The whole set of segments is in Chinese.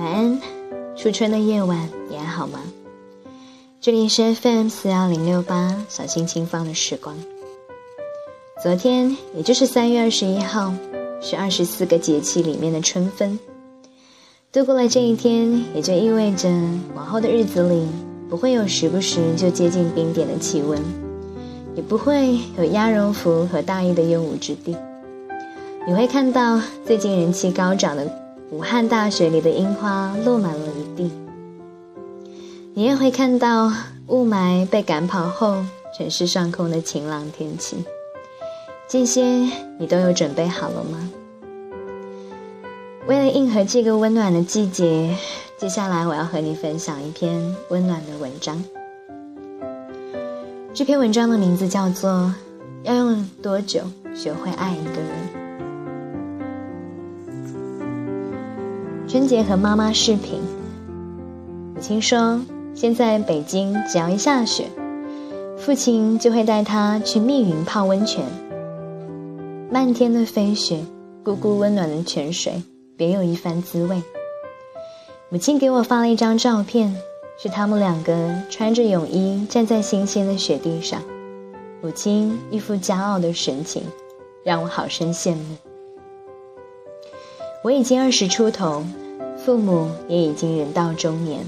晚安，初春的夜晚你还好吗？这里是 FM 四幺零六八，小心轻放的时光。昨天，也就是三月二十一号，是二十四个节气里面的春分。度过了这一天，也就意味着往后的日子里，不会有时不时就接近冰点的气温，也不会有鸭绒服和大衣的用武之地。你会看到最近人气高涨的武汉大学里的樱花落满了一地，你也会看到雾霾被赶跑后城市上空的晴朗天气。这些你都有准备好了吗？为了应和这个温暖的季节，接下来我要和你分享一篇温暖的文章。这篇文章的名字叫做《要用多久学会爱一个人》。春节和妈妈视频，母亲说：“现在北京只要一下雪，父亲就会带她去密云泡温泉。漫天的飞雪，汩汩温暖的泉水，别有一番滋味。”母亲给我发了一张照片，是他们两个穿着泳衣站在新鲜的雪地上，母亲一副骄傲的神情，让我好生羡慕。我已经二十出头，父母也已经人到中年。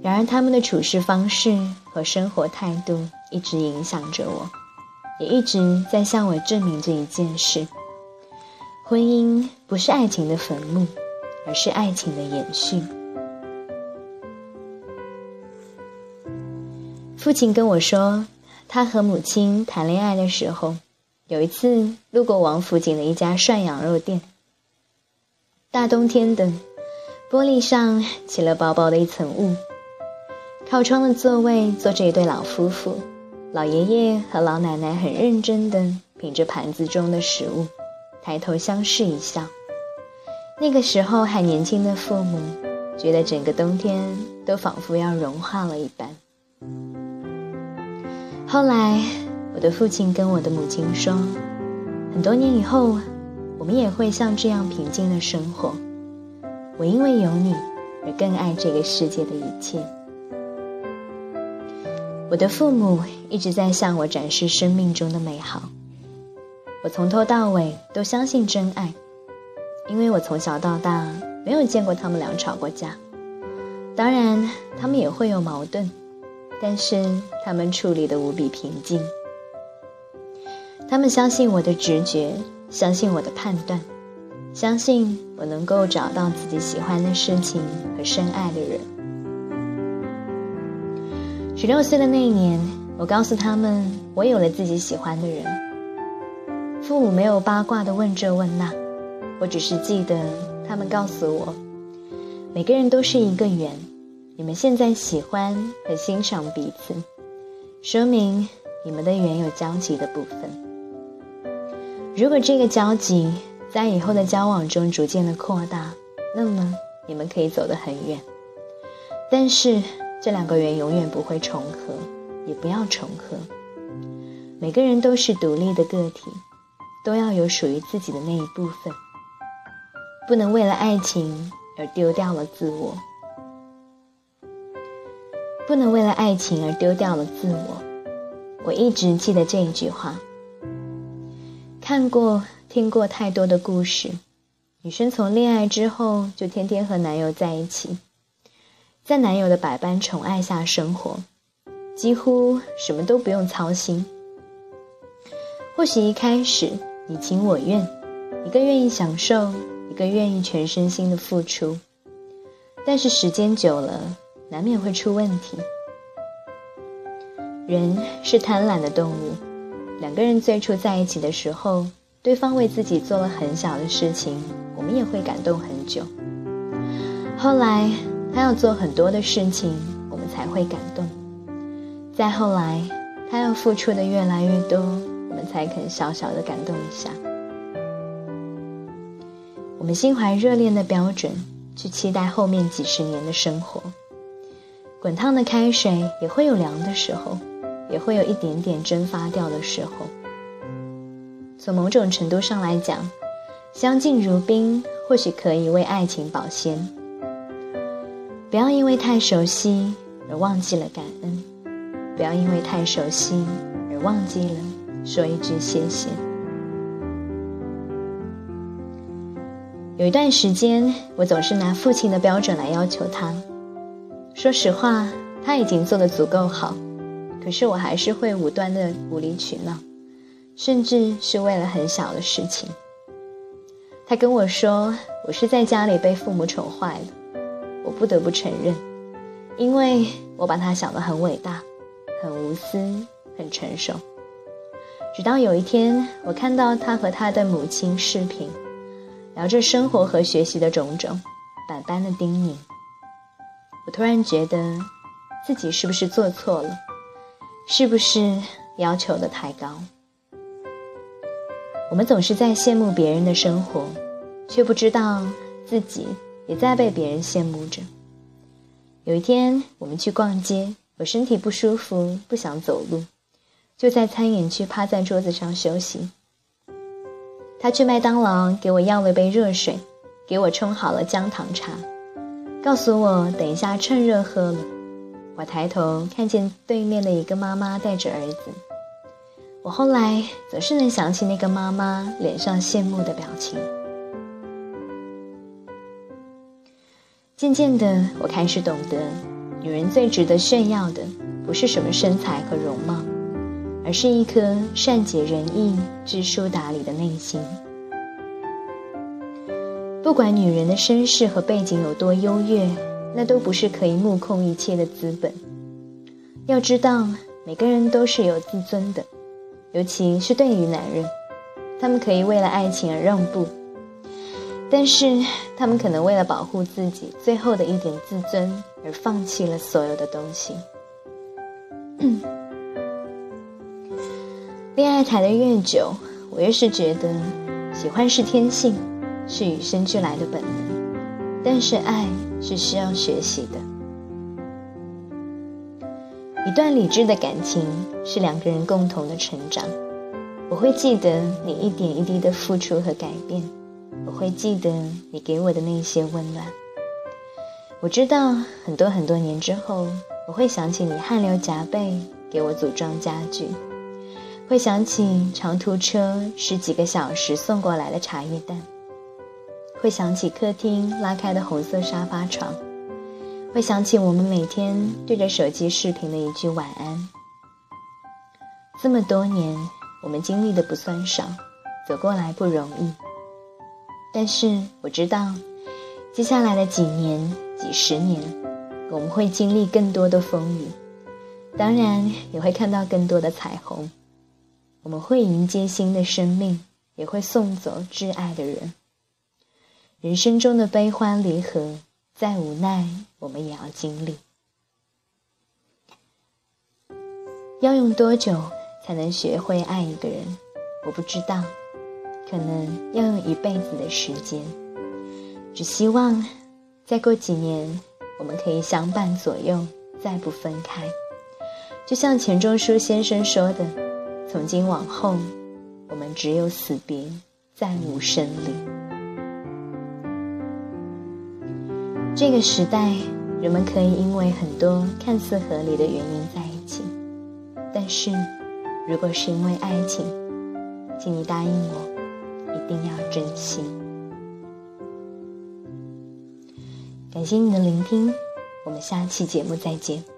然而，他们的处事方式和生活态度一直影响着我，也一直在向我证明这一件事：婚姻不是爱情的坟墓，而是爱情的延续。父亲跟我说，他和母亲谈恋爱的时候，有一次路过王府井的一家涮羊肉店。大冬天的，玻璃上起了薄薄的一层雾。靠窗的座位坐着一对老夫妇，老爷爷和老奶奶很认真地品着盘子中的食物，抬头相视一笑。那个时候还年轻的父母，觉得整个冬天都仿佛要融化了一般。后来，我的父亲跟我的母亲说，很多年以后。我们也会像这样平静的生活。我因为有你而更爱这个世界的一切。我的父母一直在向我展示生命中的美好。我从头到尾都相信真爱，因为我从小到大没有见过他们俩吵过架。当然，他们也会有矛盾，但是他们处理的无比平静。他们相信我的直觉。相信我的判断，相信我能够找到自己喜欢的事情和深爱的人。十六岁的那一年，我告诉他们我有了自己喜欢的人。父母没有八卦的问这问那，我只是记得他们告诉我，每个人都是一个圆，你们现在喜欢和欣赏彼此，说明你们的缘有交集的部分。如果这个交集在以后的交往中逐渐的扩大，那么你们可以走得很远。但是这两个圆永远不会重合，也不要重合。每个人都是独立的个体，都要有属于自己的那一部分，不能为了爱情而丢掉了自我，不能为了爱情而丢掉了自我。我一直记得这一句话。看过、听过太多的故事，女生从恋爱之后就天天和男友在一起，在男友的百般宠爱下生活，几乎什么都不用操心。或许一开始你情我愿，一个愿意享受，一个愿意全身心的付出，但是时间久了，难免会出问题。人是贪婪的动物。两个人最初在一起的时候，对方为自己做了很小的事情，我们也会感动很久。后来他要做很多的事情，我们才会感动。再后来，他要付出的越来越多，我们才肯小小的感动一下。我们心怀热恋的标准，去期待后面几十年的生活。滚烫的开水也会有凉的时候。也会有一点点蒸发掉的时候。从某种程度上来讲，相敬如宾或许可以为爱情保鲜，不要因为太熟悉而忘记了感恩，不要因为太熟悉而忘记了说一句谢谢。有一段时间，我总是拿父亲的标准来要求他。说实话，他已经做得足够好，可是我还是会无端的无理取闹，甚至是为了很小的事情。他跟我说，我是在家里被父母宠坏了。我不得不承认，因为我把他想得很伟大、很无私、很成熟。直到有一天，我看到他和他的母亲视频。聊着生活和学习的种种，百般的叮咛，我突然觉得自己是不是做错了？是不是要求的太高？我们总是在羡慕别人的生活，却不知道自己也在被别人羡慕着。有一天，我们去逛街，我身体不舒服，不想走路，就在餐饮区趴在桌子上休息。他去麦当劳给我要了杯热水，给我冲好了姜糖茶，告诉我等一下趁热喝了。我抬头看见对面的一个妈妈带着儿子，我后来总是能想起那个妈妈脸上羡慕的表情。渐渐的，我开始懂得，女人最值得炫耀的，不是什么身材和容貌。而是一颗善解人意、知书达理的内心。不管女人的身世和背景有多优越，那都不是可以目空一切的资本。要知道，每个人都是有自尊的，尤其是对于男人，他们可以为了爱情而让步，但是他们可能为了保护自己最后的一点自尊而放弃了所有的东西。恋爱谈的越久，我越是觉得，喜欢是天性，是与生俱来的本能，但是爱是需要学习的。一段理智的感情是两个人共同的成长。我会记得你一点一滴的付出和改变，我会记得你给我的那些温暖。我知道很多很多年之后，我会想起你汗流浃背给我组装家具。会想起长途车十几个小时送过来的茶叶蛋，会想起客厅拉开的红色沙发床，会想起我们每天对着手机视频的一句晚安。这么多年，我们经历的不算少，走过来不容易。但是我知道，接下来的几年、几十年，我们会经历更多的风雨，当然也会看到更多的彩虹。我们会迎接新的生命，也会送走挚爱的人。人生中的悲欢离合，再无奈，我们也要经历。要用多久才能学会爱一个人？我不知道，可能要用一辈子的时间。只希望再过几年，我们可以相伴左右，再不分开。就像钱钟书先生说的。从今往后，我们只有死别，再无生离。这个时代，人们可以因为很多看似合理的原因在一起，但是，如果是因为爱情，请你答应我，一定要珍惜。感谢你的聆听，我们下期节目再见。